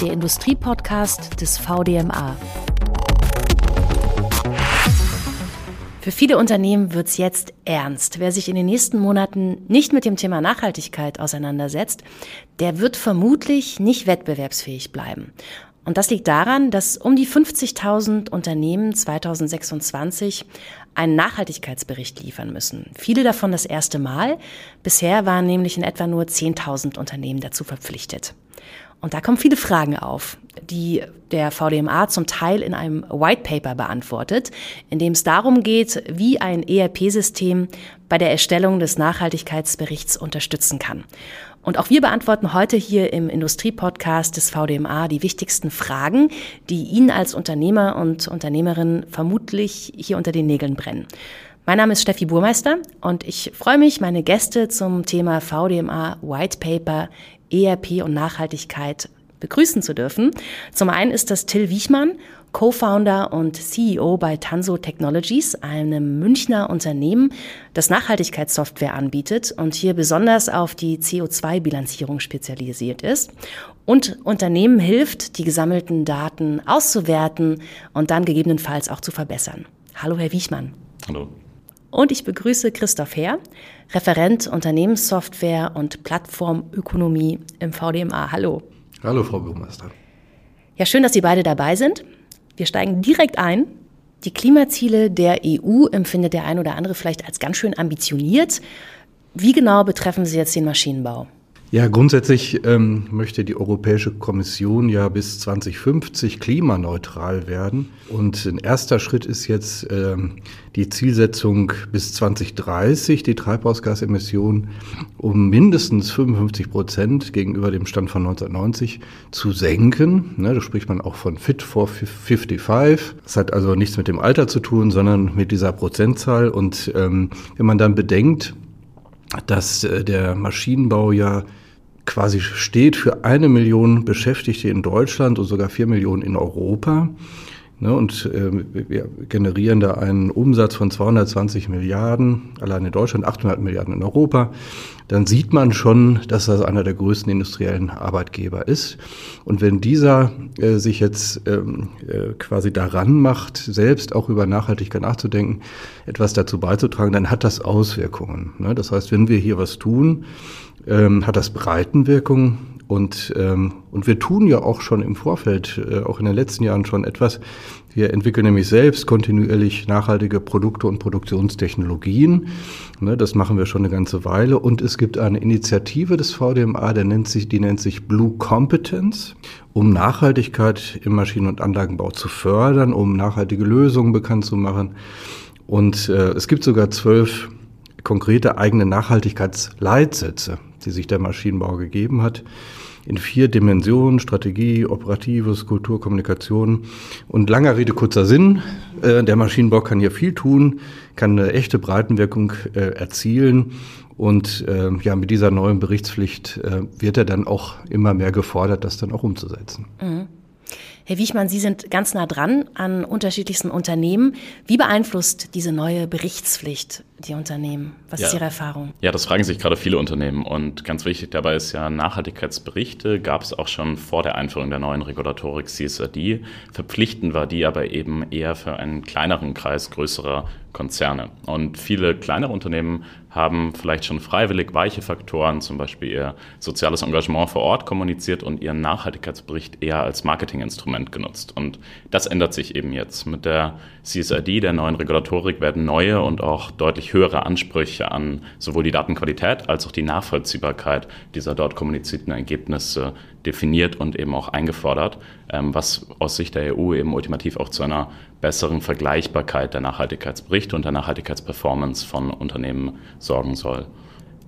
der Industriepodcast des VDMA. Für viele Unternehmen wird es jetzt ernst. Wer sich in den nächsten Monaten nicht mit dem Thema Nachhaltigkeit auseinandersetzt, der wird vermutlich nicht wettbewerbsfähig bleiben. Und das liegt daran, dass um die 50.000 Unternehmen 2026 einen Nachhaltigkeitsbericht liefern müssen. Viele davon das erste Mal. Bisher waren nämlich in etwa nur 10.000 Unternehmen dazu verpflichtet. Und da kommen viele Fragen auf, die der VDMA zum Teil in einem White Paper beantwortet, in dem es darum geht, wie ein ERP-System bei der Erstellung des Nachhaltigkeitsberichts unterstützen kann. Und auch wir beantworten heute hier im Industriepodcast des VDMA die wichtigsten Fragen, die Ihnen als Unternehmer und Unternehmerin vermutlich hier unter den Nägeln brennen. Mein Name ist Steffi Burmeister und ich freue mich, meine Gäste zum Thema VDMA White Paper, ERP und Nachhaltigkeit begrüßen zu dürfen. Zum einen ist das Till Wiechmann, Co-Founder und CEO bei Tanso Technologies, einem Münchner Unternehmen, das Nachhaltigkeitssoftware anbietet und hier besonders auf die CO2-Bilanzierung spezialisiert ist und Unternehmen hilft, die gesammelten Daten auszuwerten und dann gegebenenfalls auch zu verbessern. Hallo, Herr Wiechmann. Hallo. Und ich begrüße Christoph Herr, Referent Unternehmenssoftware und Plattformökonomie im VDMA. Hallo. Hallo, Frau Bürgermeister. Ja, schön, dass Sie beide dabei sind. Wir steigen direkt ein. Die Klimaziele der EU empfindet der ein oder andere vielleicht als ganz schön ambitioniert. Wie genau betreffen sie jetzt den Maschinenbau? Ja, grundsätzlich ähm, möchte die Europäische Kommission ja bis 2050 klimaneutral werden. Und ein erster Schritt ist jetzt ähm, die Zielsetzung bis 2030, die Treibhausgasemissionen um mindestens 55 Prozent gegenüber dem Stand von 1990 zu senken. Ne, da spricht man auch von Fit for 55. Das hat also nichts mit dem Alter zu tun, sondern mit dieser Prozentzahl. Und ähm, wenn man dann bedenkt, dass äh, der Maschinenbau ja quasi steht für eine Million Beschäftigte in Deutschland und sogar vier Millionen in Europa. Ne, und äh, wir generieren da einen Umsatz von 220 Milliarden, allein in Deutschland 800 Milliarden in Europa. Dann sieht man schon, dass das einer der größten industriellen Arbeitgeber ist. Und wenn dieser äh, sich jetzt ähm, äh, quasi daran macht, selbst auch über Nachhaltigkeit nachzudenken, etwas dazu beizutragen, dann hat das Auswirkungen. Ne? Das heißt, wenn wir hier was tun, ähm, hat das Breitenwirkung. Und, ähm, und wir tun ja auch schon im Vorfeld, äh, auch in den letzten Jahren schon etwas. Wir entwickeln nämlich selbst kontinuierlich nachhaltige Produkte und Produktionstechnologien. Ne, das machen wir schon eine ganze Weile. Und es gibt eine Initiative des VDMA, der nennt sich, die nennt sich Blue Competence, um Nachhaltigkeit im Maschinen- und Anlagenbau zu fördern, um nachhaltige Lösungen bekannt zu machen. Und äh, es gibt sogar zwölf konkrete eigene Nachhaltigkeitsleitsätze die sich der Maschinenbau gegeben hat, in vier Dimensionen, Strategie, Operatives, Kultur, Kommunikation. Und langer Rede, kurzer Sinn, äh, der Maschinenbau kann hier viel tun, kann eine echte Breitenwirkung äh, erzielen. Und äh, ja, mit dieser neuen Berichtspflicht äh, wird er dann auch immer mehr gefordert, das dann auch umzusetzen. Mhm. Herr Wiechmann, Sie sind ganz nah dran an unterschiedlichsten Unternehmen. Wie beeinflusst diese neue Berichtspflicht die Unternehmen? Was ja. ist Ihre Erfahrung? Ja, das fragen sich gerade viele Unternehmen. Und ganz wichtig dabei ist ja, Nachhaltigkeitsberichte gab es auch schon vor der Einführung der neuen Regulatorik CSRD. Verpflichtend war die aber eben eher für einen kleineren Kreis größerer Konzerne. Und viele kleinere Unternehmen haben vielleicht schon freiwillig weiche Faktoren, zum Beispiel ihr soziales Engagement vor Ort kommuniziert und ihren Nachhaltigkeitsbericht eher als Marketinginstrument genutzt. Und das ändert sich eben jetzt. Mit der CSRD, der neuen Regulatorik, werden neue und auch deutlich höhere Ansprüche an sowohl die Datenqualität als auch die Nachvollziehbarkeit dieser dort kommunizierten Ergebnisse definiert und eben auch eingefordert, ähm, was aus Sicht der EU eben ultimativ auch zu einer besseren Vergleichbarkeit der Nachhaltigkeitsberichte und der Nachhaltigkeitsperformance von Unternehmen sorgen soll.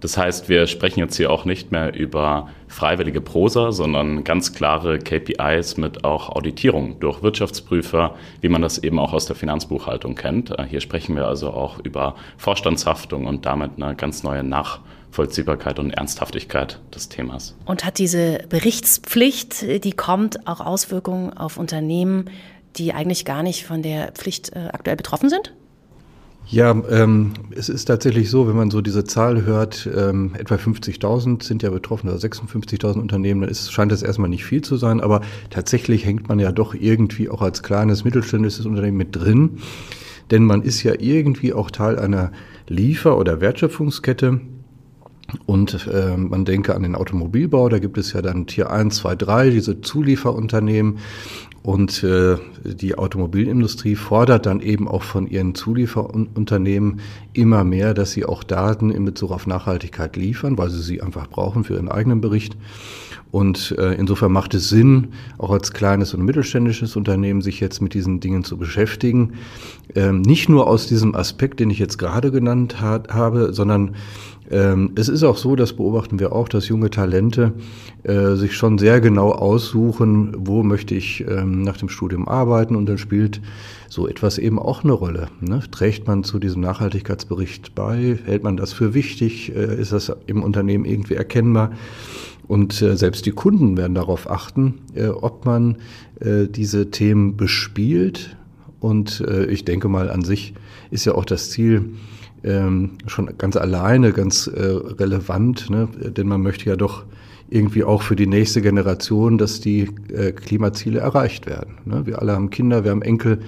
Das heißt, wir sprechen jetzt hier auch nicht mehr über freiwillige Prosa, sondern ganz klare KPIs mit auch Auditierung durch Wirtschaftsprüfer, wie man das eben auch aus der Finanzbuchhaltung kennt. Äh, hier sprechen wir also auch über Vorstandshaftung und damit eine ganz neue Nachvollziehbarkeit und Ernsthaftigkeit des Themas. Und hat diese Berichtspflicht, die kommt, auch Auswirkungen auf Unternehmen, die eigentlich gar nicht von der Pflicht äh, aktuell betroffen sind? Ja, ähm, es ist tatsächlich so, wenn man so diese Zahl hört, ähm, etwa 50.000 sind ja betroffen, oder 56.000 Unternehmen, dann ist, scheint es erstmal nicht viel zu sein, aber tatsächlich hängt man ja doch irgendwie auch als kleines mittelständisches Unternehmen mit drin, denn man ist ja irgendwie auch Teil einer Liefer- oder Wertschöpfungskette. Und äh, man denke an den Automobilbau, da gibt es ja dann Tier 1, 2, 3, diese Zulieferunternehmen. Und äh, die Automobilindustrie fordert dann eben auch von ihren Zulieferunternehmen immer mehr, dass sie auch Daten in Bezug auf Nachhaltigkeit liefern, weil sie sie einfach brauchen für ihren eigenen Bericht. Und äh, insofern macht es Sinn, auch als kleines und mittelständisches Unternehmen sich jetzt mit diesen Dingen zu beschäftigen. Ähm, nicht nur aus diesem Aspekt, den ich jetzt gerade genannt hat, habe, sondern ähm, es ist auch so, das beobachten wir auch, dass junge Talente äh, sich schon sehr genau aussuchen, wo möchte ich ähm, nach dem Studium arbeiten und dann spielt so etwas eben auch eine Rolle. Ne? Trägt man zu diesem Nachhaltigkeitsbericht bei? Hält man das für wichtig? Äh, ist das im Unternehmen irgendwie erkennbar? Und äh, selbst die Kunden werden darauf achten, äh, ob man äh, diese Themen bespielt. Und äh, ich denke mal, an sich ist ja auch das Ziel, ähm, schon ganz alleine ganz äh, relevant, ne? denn man möchte ja doch irgendwie auch für die nächste Generation, dass die äh, Klimaziele erreicht werden. Ne? Wir alle haben Kinder, wir haben Enkel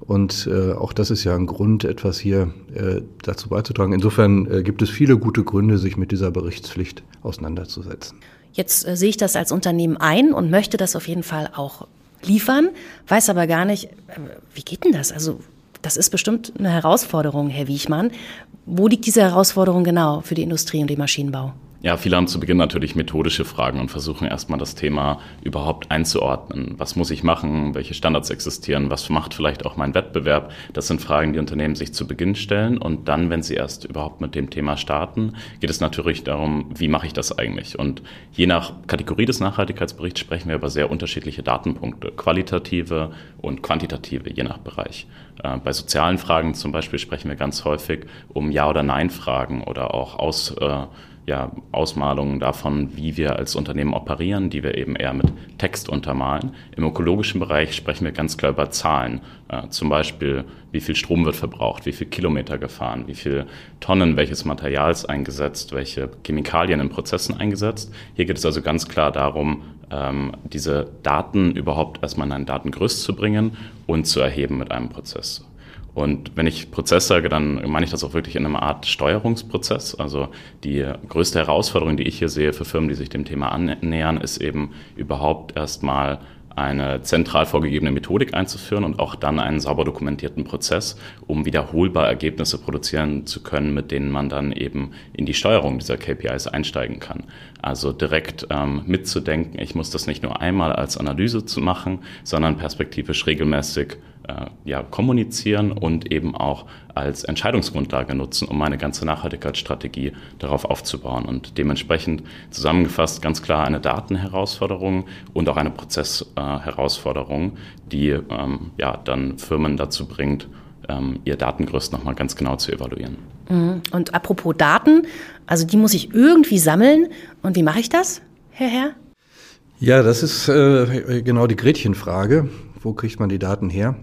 und äh, auch das ist ja ein Grund, etwas hier äh, dazu beizutragen. Insofern äh, gibt es viele gute Gründe, sich mit dieser Berichtspflicht auseinanderzusetzen. Jetzt äh, sehe ich das als Unternehmen ein und möchte das auf jeden Fall auch liefern, weiß aber gar nicht, äh, wie geht denn das? Also das ist bestimmt eine Herausforderung, Herr Wiechmann. Wo liegt diese Herausforderung genau für die Industrie und den Maschinenbau? Ja, viele haben zu Beginn natürlich methodische Fragen und versuchen erstmal das Thema überhaupt einzuordnen. Was muss ich machen? Welche Standards existieren? Was macht vielleicht auch mein Wettbewerb? Das sind Fragen, die Unternehmen sich zu Beginn stellen. Und dann, wenn sie erst überhaupt mit dem Thema starten, geht es natürlich darum, wie mache ich das eigentlich? Und je nach Kategorie des Nachhaltigkeitsberichts sprechen wir über sehr unterschiedliche Datenpunkte, qualitative und quantitative, je nach Bereich. Äh, bei sozialen Fragen zum Beispiel sprechen wir ganz häufig um Ja- oder Nein-Fragen oder auch aus äh, ja, Ausmalungen davon, wie wir als Unternehmen operieren, die wir eben eher mit Text untermalen. Im ökologischen Bereich sprechen wir ganz klar über Zahlen. Äh, zum Beispiel, wie viel Strom wird verbraucht, wie viel Kilometer gefahren, wie viel Tonnen welches Materials eingesetzt, welche Chemikalien in Prozessen eingesetzt. Hier geht es also ganz klar darum, ähm, diese Daten überhaupt erstmal in ein Datengerüst zu bringen und zu erheben mit einem Prozess. Und wenn ich Prozess sage, dann meine ich das auch wirklich in einer Art Steuerungsprozess. Also die größte Herausforderung, die ich hier sehe für Firmen, die sich dem Thema annähern, ist eben überhaupt erstmal eine zentral vorgegebene Methodik einzuführen und auch dann einen sauber dokumentierten Prozess, um wiederholbar Ergebnisse produzieren zu können, mit denen man dann eben in die Steuerung dieser KPIs einsteigen kann. Also direkt ähm, mitzudenken, ich muss das nicht nur einmal als Analyse zu machen, sondern perspektivisch regelmäßig ja, kommunizieren und eben auch als Entscheidungsgrundlage nutzen, um meine ganze Nachhaltigkeitsstrategie darauf aufzubauen. Und dementsprechend zusammengefasst ganz klar eine Datenherausforderung und auch eine Prozessherausforderung, die ähm, ja, dann Firmen dazu bringt, ähm, ihr Datengerüst nochmal ganz genau zu evaluieren. Mhm. Und apropos Daten, also die muss ich irgendwie sammeln. Und wie mache ich das, Herr Herr? Ja, das ist äh, genau die Gretchenfrage. Wo kriegt man die Daten her?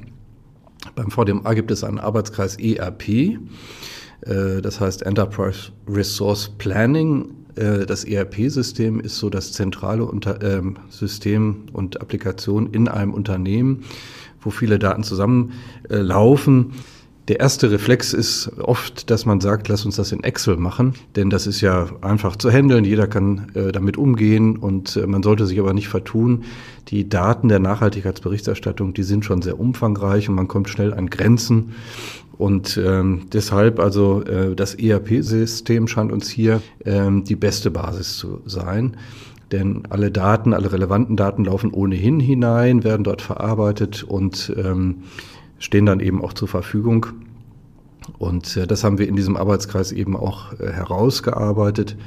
Beim VDMA gibt es einen Arbeitskreis ERP, äh, das heißt Enterprise Resource Planning. Äh, das ERP-System ist so das zentrale ähm, System und Applikation in einem Unternehmen, wo viele Daten zusammenlaufen. Der erste Reflex ist oft, dass man sagt, lass uns das in Excel machen, denn das ist ja einfach zu handeln, jeder kann äh, damit umgehen und äh, man sollte sich aber nicht vertun. Die Daten der Nachhaltigkeitsberichterstattung, die sind schon sehr umfangreich und man kommt schnell an Grenzen. Und ähm, deshalb also äh, das ERP-System scheint uns hier ähm, die beste Basis zu sein. Denn alle Daten, alle relevanten Daten laufen ohnehin hinein, werden dort verarbeitet und ähm, stehen dann eben auch zur Verfügung. Und äh, das haben wir in diesem Arbeitskreis eben auch äh, herausgearbeitet,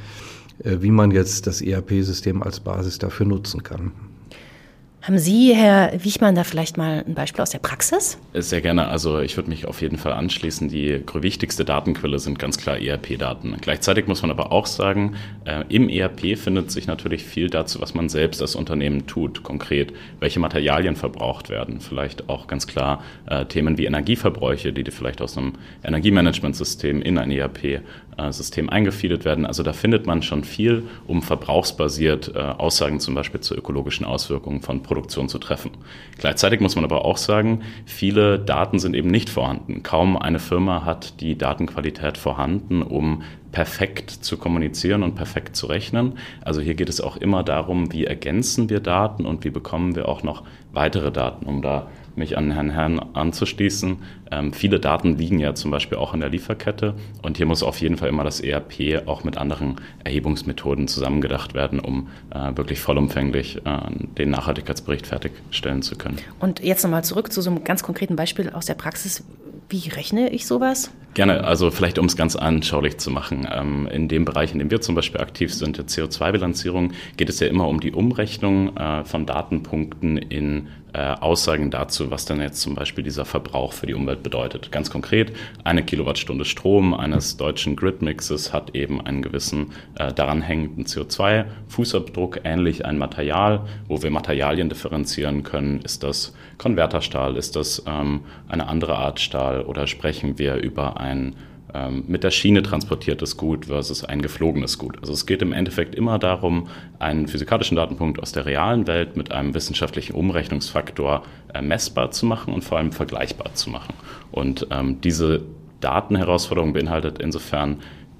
äh, wie man jetzt das ERP-System als Basis dafür nutzen kann. Haben Sie, Herr Wichmann, da vielleicht mal ein Beispiel aus der Praxis? Sehr gerne. Also ich würde mich auf jeden Fall anschließen. Die wichtigste Datenquelle sind ganz klar ERP-Daten. Gleichzeitig muss man aber auch sagen, äh, im ERP findet sich natürlich viel dazu, was man selbst als Unternehmen tut. Konkret, welche Materialien verbraucht werden. Vielleicht auch ganz klar äh, Themen wie Energieverbräuche, die vielleicht aus einem Energiemanagementsystem in ein ERP-System äh, eingefeedet werden. Also da findet man schon viel, um verbrauchsbasiert äh, Aussagen zum Beispiel zu ökologischen Auswirkungen von Produktion zu treffen. Gleichzeitig muss man aber auch sagen, viele Daten sind eben nicht vorhanden. Kaum eine Firma hat die Datenqualität vorhanden, um perfekt zu kommunizieren und perfekt zu rechnen. Also hier geht es auch immer darum, wie ergänzen wir Daten und wie bekommen wir auch noch weitere Daten, um da mich an Herrn Herrn anzuschließen. Ähm, viele Daten liegen ja zum Beispiel auch in der Lieferkette und hier muss auf jeden Fall immer das ERP auch mit anderen Erhebungsmethoden zusammengedacht werden, um äh, wirklich vollumfänglich äh, den Nachhaltigkeitsbericht fertigstellen zu können. Und jetzt nochmal zurück zu so einem ganz konkreten Beispiel aus der Praxis. Wie rechne ich sowas? Gerne, also vielleicht um es ganz anschaulich zu machen. Ähm, in dem Bereich, in dem wir zum Beispiel aktiv sind, der CO2-Bilanzierung, geht es ja immer um die Umrechnung äh, von Datenpunkten in äh, Aussagen dazu, was dann jetzt zum Beispiel dieser Verbrauch für die Umwelt bedeutet. Ganz konkret, eine Kilowattstunde Strom eines deutschen Gridmixes hat eben einen gewissen äh, daran hängenden CO2-Fußabdruck, ähnlich ein Material, wo wir Materialien differenzieren können. Ist das Konverterstahl, ist das ähm, eine andere Art Stahl oder sprechen wir über ein mit der Schiene transportiertes Gut versus ein geflogenes Gut. Also es geht im Endeffekt immer darum, einen physikalischen Datenpunkt aus der realen Welt mit einem wissenschaftlichen Umrechnungsfaktor äh, messbar zu machen und vor allem vergleichbar zu machen. Und ähm, diese Datenherausforderung beinhaltet insofern,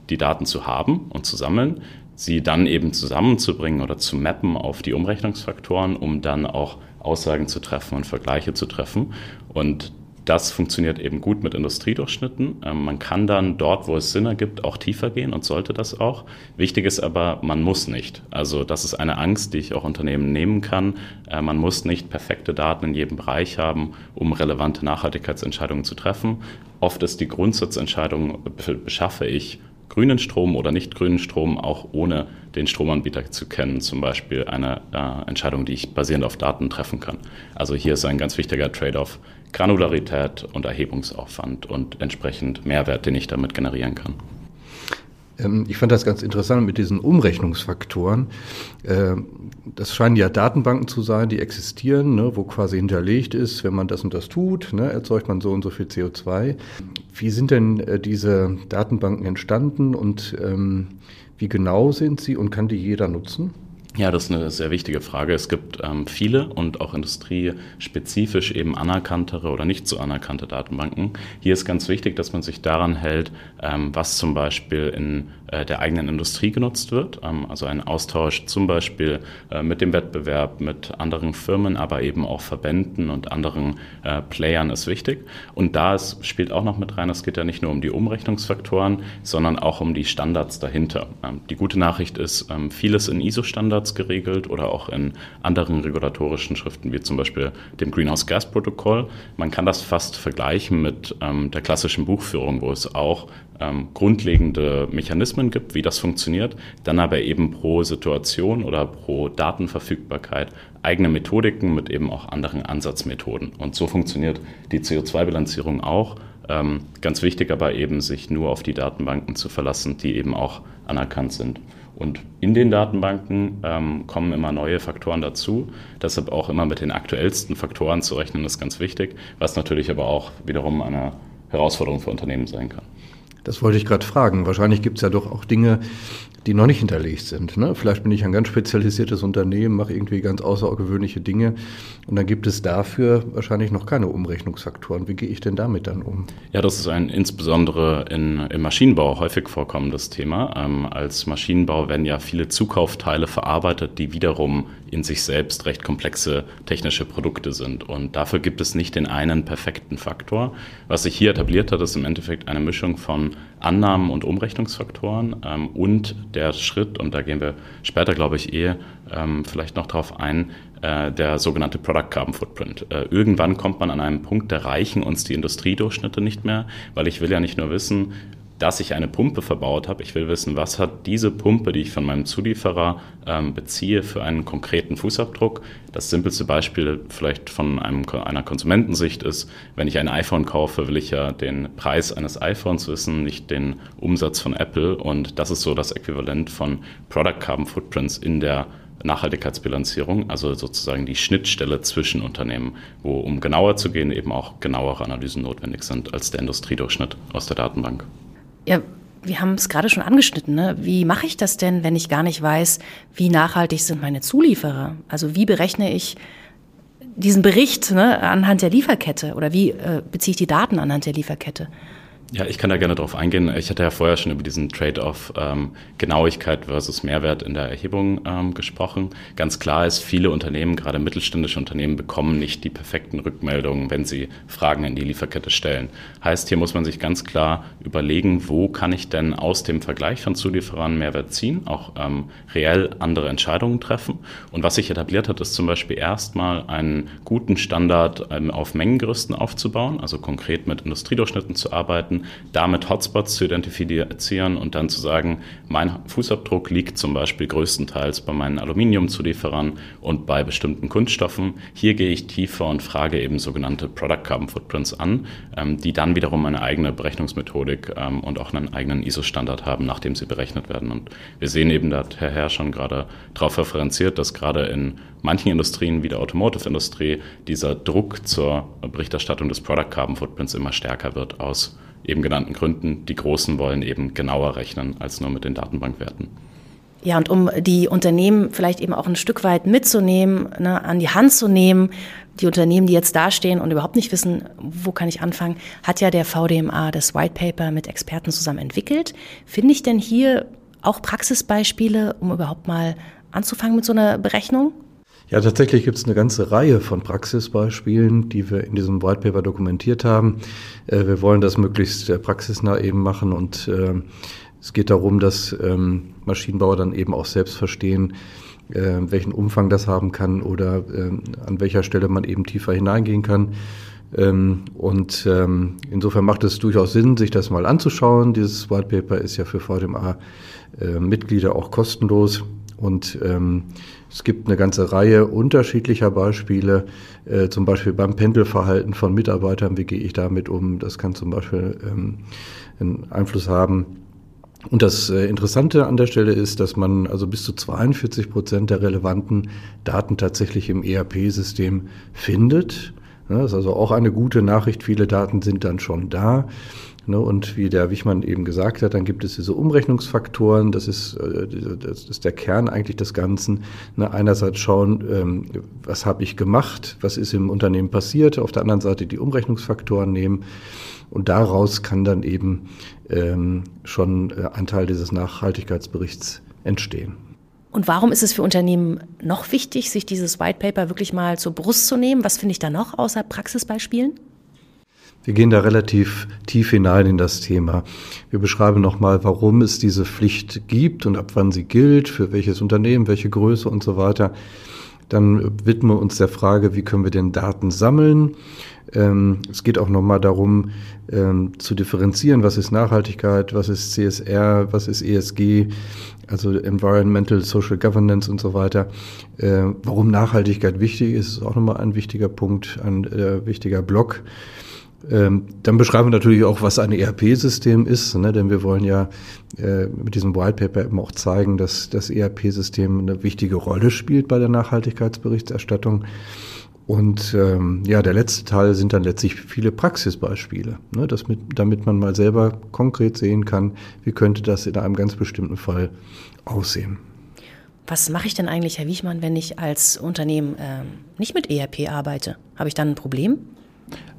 die Daten zu haben und zu sammeln, sie dann eben zusammenzubringen oder zu mappen auf die Umrechnungsfaktoren, um dann auch Aussagen zu treffen und Vergleiche zu treffen. Und das funktioniert eben gut mit Industriedurchschnitten. Ähm, man kann dann dort, wo es Sinn ergibt, auch tiefer gehen und sollte das auch. Wichtig ist aber, man muss nicht. Also das ist eine Angst, die ich auch Unternehmen nehmen kann. Äh, man muss nicht perfekte Daten in jedem Bereich haben, um relevante Nachhaltigkeitsentscheidungen zu treffen. Oft ist die Grundsatzentscheidung, beschaffe ich grünen Strom oder nicht grünen Strom, auch ohne den Stromanbieter zu kennen. Zum Beispiel eine äh, Entscheidung, die ich basierend auf Daten treffen kann. Also hier ist ein ganz wichtiger Trade-off Granularität und Erhebungsaufwand und entsprechend Mehrwert, den ich damit generieren kann. Ähm, ich fand das ganz interessant mit diesen Umrechnungsfaktoren. Ähm, das scheinen ja Datenbanken zu sein, die existieren, ne, wo quasi hinterlegt ist, wenn man das und das tut, ne, erzeugt man so und so viel CO2. Wie sind denn äh, diese Datenbanken entstanden und ähm, wie genau sind sie und kann die jeder nutzen? Ja, das ist eine sehr wichtige Frage. Es gibt ähm, viele und auch industriespezifisch eben anerkanntere oder nicht so anerkannte Datenbanken. Hier ist ganz wichtig, dass man sich daran hält, ähm, was zum Beispiel in äh, der eigenen Industrie genutzt wird. Ähm, also ein Austausch zum Beispiel äh, mit dem Wettbewerb, mit anderen Firmen, aber eben auch Verbänden und anderen äh, Playern ist wichtig. Und da ist, spielt auch noch mit rein, es geht ja nicht nur um die Umrechnungsfaktoren, sondern auch um die Standards dahinter. Ähm, die gute Nachricht ist, ähm, vieles in ISO-Standards geregelt oder auch in anderen regulatorischen Schriften, wie zum Beispiel dem Greenhouse Gas Protokoll. Man kann das fast vergleichen mit der klassischen Buchführung, wo es auch ähm, grundlegende Mechanismen gibt, wie das funktioniert, dann aber eben pro Situation oder pro Datenverfügbarkeit eigene Methodiken mit eben auch anderen Ansatzmethoden. Und so funktioniert die CO2-Bilanzierung auch. Ähm, ganz wichtig aber eben, sich nur auf die Datenbanken zu verlassen, die eben auch anerkannt sind. Und in den Datenbanken ähm, kommen immer neue Faktoren dazu. Deshalb auch immer mit den aktuellsten Faktoren zu rechnen, ist ganz wichtig, was natürlich aber auch wiederum eine Herausforderung für Unternehmen sein kann. Das wollte ich gerade fragen. Wahrscheinlich gibt es ja doch auch Dinge, die noch nicht hinterlegt sind. Ne? Vielleicht bin ich ein ganz spezialisiertes Unternehmen, mache irgendwie ganz außergewöhnliche Dinge und dann gibt es dafür wahrscheinlich noch keine Umrechnungsfaktoren. Wie gehe ich denn damit dann um? Ja, das ist ein insbesondere in, im Maschinenbau häufig vorkommendes Thema. Ähm, als Maschinenbau werden ja viele Zukaufteile verarbeitet, die wiederum in sich selbst recht komplexe technische Produkte sind. Und dafür gibt es nicht den einen perfekten Faktor. Was sich hier etabliert hat, ist im Endeffekt eine Mischung von Annahmen und Umrechnungsfaktoren ähm, und der Schritt, und da gehen wir später, glaube ich, eh ähm, vielleicht noch drauf ein, äh, der sogenannte Product Carbon Footprint. Äh, irgendwann kommt man an einen Punkt, da reichen uns die Industriedurchschnitte nicht mehr, weil ich will ja nicht nur wissen, dass ich eine Pumpe verbaut habe. Ich will wissen, was hat diese Pumpe, die ich von meinem Zulieferer ähm, beziehe, für einen konkreten Fußabdruck. Das simpelste Beispiel vielleicht von einem, einer Konsumentensicht ist, wenn ich ein iPhone kaufe, will ich ja den Preis eines iPhones wissen, nicht den Umsatz von Apple. Und das ist so das Äquivalent von Product Carbon Footprints in der Nachhaltigkeitsbilanzierung, also sozusagen die Schnittstelle zwischen Unternehmen, wo, um genauer zu gehen, eben auch genauere Analysen notwendig sind als der Industriedurchschnitt aus der Datenbank. Ja, wir haben es gerade schon angeschnitten. Ne? Wie mache ich das denn, wenn ich gar nicht weiß, wie nachhaltig sind meine Zulieferer? Also wie berechne ich diesen Bericht ne, anhand der Lieferkette oder wie äh, beziehe ich die Daten anhand der Lieferkette? Ja, ich kann da gerne drauf eingehen. Ich hatte ja vorher schon über diesen Trade-off ähm, Genauigkeit versus Mehrwert in der Erhebung ähm, gesprochen. Ganz klar ist, viele Unternehmen, gerade mittelständische Unternehmen, bekommen nicht die perfekten Rückmeldungen, wenn sie Fragen in die Lieferkette stellen. Heißt, hier muss man sich ganz klar überlegen, wo kann ich denn aus dem Vergleich von Zulieferern Mehrwert ziehen, auch ähm, reell andere Entscheidungen treffen. Und was sich etabliert hat, ist zum Beispiel erstmal einen guten Standard ähm, auf Mengengerüsten aufzubauen, also konkret mit Industriedurchschnitten zu arbeiten damit Hotspots zu identifizieren und dann zu sagen, mein Fußabdruck liegt zum Beispiel größtenteils bei meinen Aluminiumzulieferern und bei bestimmten Kunststoffen. Hier gehe ich tiefer und frage eben sogenannte Product Carbon Footprints an, ähm, die dann wiederum eine eigene Berechnungsmethodik ähm, und auch einen eigenen ISO-Standard haben, nachdem sie berechnet werden. Und wir sehen eben, da hat Herr Herr schon gerade darauf referenziert, dass gerade in manchen Industrien wie der Automotive-Industrie dieser Druck zur Berichterstattung des Product Carbon Footprints immer stärker wird aus eben genannten Gründen. Die Großen wollen eben genauer rechnen als nur mit den Datenbankwerten. Ja, und um die Unternehmen vielleicht eben auch ein Stück weit mitzunehmen, ne, an die Hand zu nehmen, die Unternehmen, die jetzt dastehen und überhaupt nicht wissen, wo kann ich anfangen, hat ja der VDMA das White Paper mit Experten zusammen entwickelt. Finde ich denn hier auch Praxisbeispiele, um überhaupt mal anzufangen mit so einer Berechnung? Ja, tatsächlich gibt es eine ganze Reihe von Praxisbeispielen, die wir in diesem White Paper dokumentiert haben. Äh, wir wollen das möglichst äh, praxisnah eben machen und äh, es geht darum, dass ähm, Maschinenbauer dann eben auch selbst verstehen, welchen Umfang das haben kann oder an welcher Stelle man eben tiefer hineingehen kann. Ähm, und ähm, insofern macht es durchaus Sinn, sich das mal anzuschauen. Dieses White Paper ist ja für VDMA-Mitglieder auch kostenlos. Und ähm, es gibt eine ganze Reihe unterschiedlicher Beispiele, äh, zum Beispiel beim Pendelverhalten von Mitarbeitern, wie gehe ich damit um? Das kann zum Beispiel ähm, einen Einfluss haben. Und das äh, Interessante an der Stelle ist, dass man also bis zu 42 Prozent der relevanten Daten tatsächlich im ERP-System findet. Das ist also auch eine gute Nachricht. Viele Daten sind dann schon da. Ne, und wie der Wichmann eben gesagt hat, dann gibt es diese Umrechnungsfaktoren, das ist, äh, das ist der Kern eigentlich des Ganzen. Ne, einerseits schauen, ähm, was habe ich gemacht, was ist im Unternehmen passiert, auf der anderen Seite die Umrechnungsfaktoren nehmen und daraus kann dann eben ähm, schon äh, ein Teil dieses Nachhaltigkeitsberichts entstehen. Und warum ist es für Unternehmen noch wichtig, sich dieses White Paper wirklich mal zur Brust zu nehmen? Was finde ich da noch außer Praxisbeispielen? Wir gehen da relativ tief hinein in das Thema. Wir beschreiben nochmal, warum es diese Pflicht gibt und ab wann sie gilt, für welches Unternehmen, welche Größe und so weiter. Dann widmen wir uns der Frage, wie können wir denn Daten sammeln. Ähm, es geht auch nochmal darum, ähm, zu differenzieren, was ist Nachhaltigkeit, was ist CSR, was ist ESG, also Environmental Social Governance und so weiter. Äh, warum Nachhaltigkeit wichtig ist, ist auch nochmal ein wichtiger Punkt, ein äh, wichtiger Block. Ähm, dann beschreiben wir natürlich auch, was ein ERP-System ist, ne? denn wir wollen ja äh, mit diesem White Paper eben auch zeigen, dass das ERP-System eine wichtige Rolle spielt bei der Nachhaltigkeitsberichterstattung. Und ähm, ja, der letzte Teil sind dann letztlich viele Praxisbeispiele, ne? das mit, damit man mal selber konkret sehen kann, wie könnte das in einem ganz bestimmten Fall aussehen. Was mache ich denn eigentlich, Herr Wiechmann, wenn ich als Unternehmen ähm, nicht mit ERP arbeite? Habe ich dann ein Problem?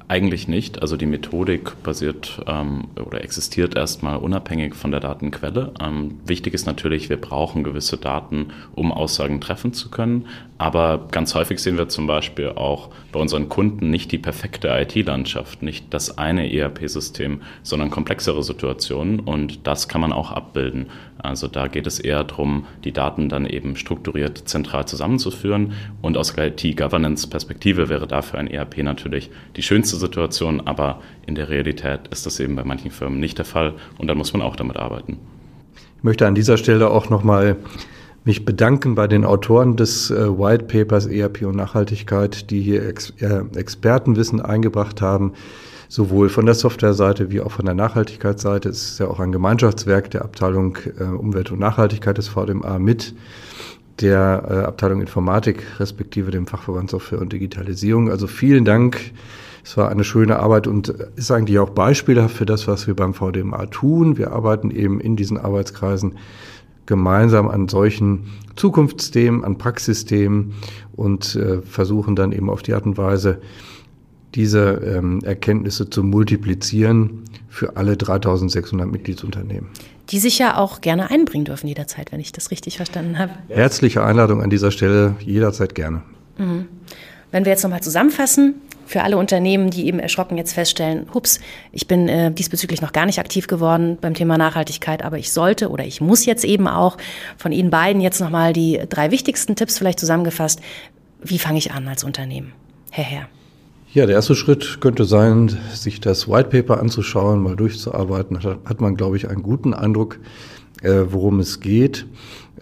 Eigentlich nicht. Also die Methodik basiert ähm, oder existiert erstmal unabhängig von der Datenquelle. Ähm, wichtig ist natürlich, wir brauchen gewisse Daten, um Aussagen treffen zu können. Aber ganz häufig sehen wir zum Beispiel auch bei unseren Kunden nicht die perfekte IT-Landschaft, nicht das eine ERP-System, sondern komplexere Situationen und das kann man auch abbilden. Also da geht es eher darum, die Daten dann eben strukturiert zentral zusammenzuführen und aus IT-Governance-Perspektive wäre dafür ein ERP natürlich die schönste Situation, aber in der Realität ist das eben bei manchen Firmen nicht der Fall und dann muss man auch damit arbeiten. Ich möchte an dieser Stelle auch nochmal mich bedanken bei den Autoren des äh, White Papers ERP und Nachhaltigkeit, die hier Ex äh, Expertenwissen eingebracht haben, sowohl von der Softwareseite wie auch von der Nachhaltigkeitsseite. Es ist ja auch ein Gemeinschaftswerk der Abteilung äh, Umwelt und Nachhaltigkeit des VDMA mit der äh, Abteilung Informatik respektive dem Fachverband Software und Digitalisierung. Also vielen Dank. Es war eine schöne Arbeit und ist eigentlich auch beispielhaft für das, was wir beim VDMA tun. Wir arbeiten eben in diesen Arbeitskreisen gemeinsam an solchen Zukunftsthemen, an Praxisthemen und äh, versuchen dann eben auf die Art und Weise, diese ähm, Erkenntnisse zu multiplizieren für alle 3600 Mitgliedsunternehmen. Die sich ja auch gerne einbringen dürfen jederzeit, wenn ich das richtig verstanden habe. Herzliche Einladung an dieser Stelle, jederzeit gerne. Mhm. Wenn wir jetzt nochmal zusammenfassen, für alle Unternehmen, die eben erschrocken jetzt feststellen, hups, ich bin äh, diesbezüglich noch gar nicht aktiv geworden beim Thema Nachhaltigkeit, aber ich sollte oder ich muss jetzt eben auch von Ihnen beiden jetzt nochmal die drei wichtigsten Tipps vielleicht zusammengefasst. Wie fange ich an als Unternehmen? Herr Herr. Ja, der erste Schritt könnte sein, sich das White Paper anzuschauen, mal durchzuarbeiten. Da hat man, glaube ich, einen guten Eindruck, äh, worum es geht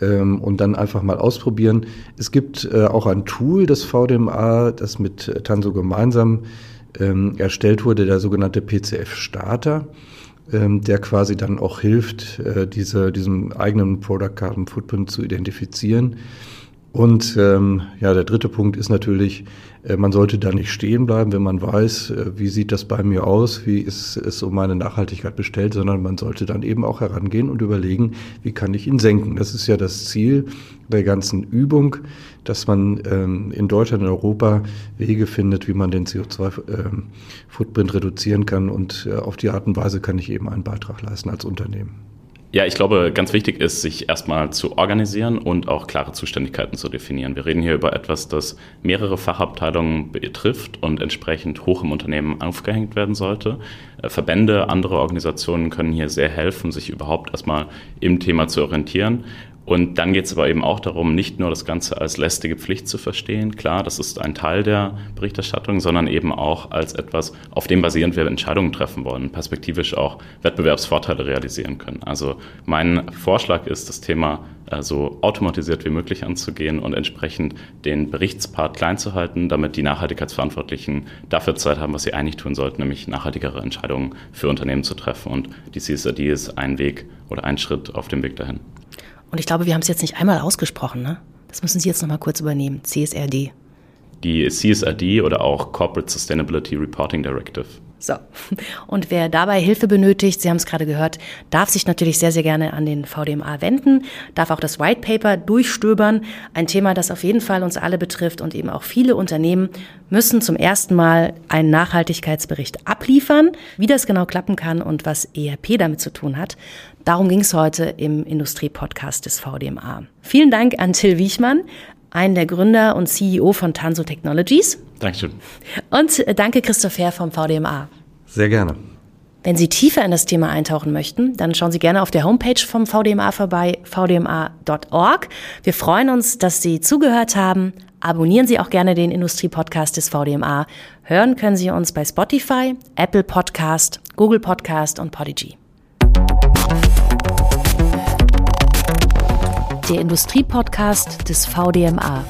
ähm, und dann einfach mal ausprobieren. Es gibt äh, auch ein Tool des VDMA, das mit Tanso gemeinsam ähm, erstellt wurde, der sogenannte PCF-Starter ähm, der quasi dann auch hilft, äh, diese, diesen eigenen Product Carbon Footprint zu identifizieren. Und ähm, ja, der dritte Punkt ist natürlich, man sollte da nicht stehen bleiben, wenn man weiß, äh, wie sieht das bei mir aus, wie ist es um meine Nachhaltigkeit bestellt, sondern man sollte dann eben auch herangehen und überlegen, wie kann ich ihn senken. Das ist ja das Ziel der ganzen Übung, dass man ähm, in Deutschland und Europa Wege findet, wie man den CO2-Footprint ähm, reduzieren kann und äh, auf die Art und Weise kann ich eben einen Beitrag leisten als Unternehmen. Ja, ich glaube, ganz wichtig ist, sich erstmal zu organisieren und auch klare Zuständigkeiten zu definieren. Wir reden hier über etwas, das mehrere Fachabteilungen betrifft und entsprechend hoch im Unternehmen aufgehängt werden sollte. Äh, Verbände, andere Organisationen können hier sehr helfen, sich überhaupt erstmal im Thema zu orientieren. Und dann geht es aber eben auch darum, nicht nur das Ganze als lästige Pflicht zu verstehen, klar, das ist ein Teil der Berichterstattung, sondern eben auch als etwas, auf dem basierend wir Entscheidungen treffen wollen, perspektivisch auch Wettbewerbsvorteile realisieren können. Also mein Vorschlag ist, das Thema äh, so automatisiert wie möglich anzugehen und entsprechend den Berichtspart klein zu halten, damit die Nachhaltigkeitsverantwortlichen dafür Zeit haben, was sie eigentlich tun sollten, nämlich nachhaltigere Entscheidungen für Unternehmen zu treffen. Und die CSRD ist ein Weg oder ein Schritt auf dem Weg dahin. Und ich glaube, wir haben es jetzt nicht einmal ausgesprochen, ne? Das müssen Sie jetzt nochmal kurz übernehmen. CSRD. Die CSRD oder auch Corporate Sustainability Reporting Directive. So. Und wer dabei Hilfe benötigt, Sie haben es gerade gehört, darf sich natürlich sehr, sehr gerne an den VDMA wenden, darf auch das White Paper durchstöbern. Ein Thema, das auf jeden Fall uns alle betrifft und eben auch viele Unternehmen müssen zum ersten Mal einen Nachhaltigkeitsbericht abliefern. Wie das genau klappen kann und was ERP damit zu tun hat, darum ging es heute im Industriepodcast des VDMA. Vielen Dank an Till Wiechmann, einen der Gründer und CEO von Tanso Technologies. Dankeschön. Und äh, danke Christoph Herr vom VDMA. Sehr gerne. Wenn Sie tiefer in das Thema eintauchen möchten, dann schauen Sie gerne auf der Homepage vom VDMA vorbei, vdma.org. Wir freuen uns, dass Sie zugehört haben. Abonnieren Sie auch gerne den Industriepodcast des VDMA. Hören können Sie uns bei Spotify, Apple Podcast, Google Podcast und Podigy. Der Industriepodcast des VDMA.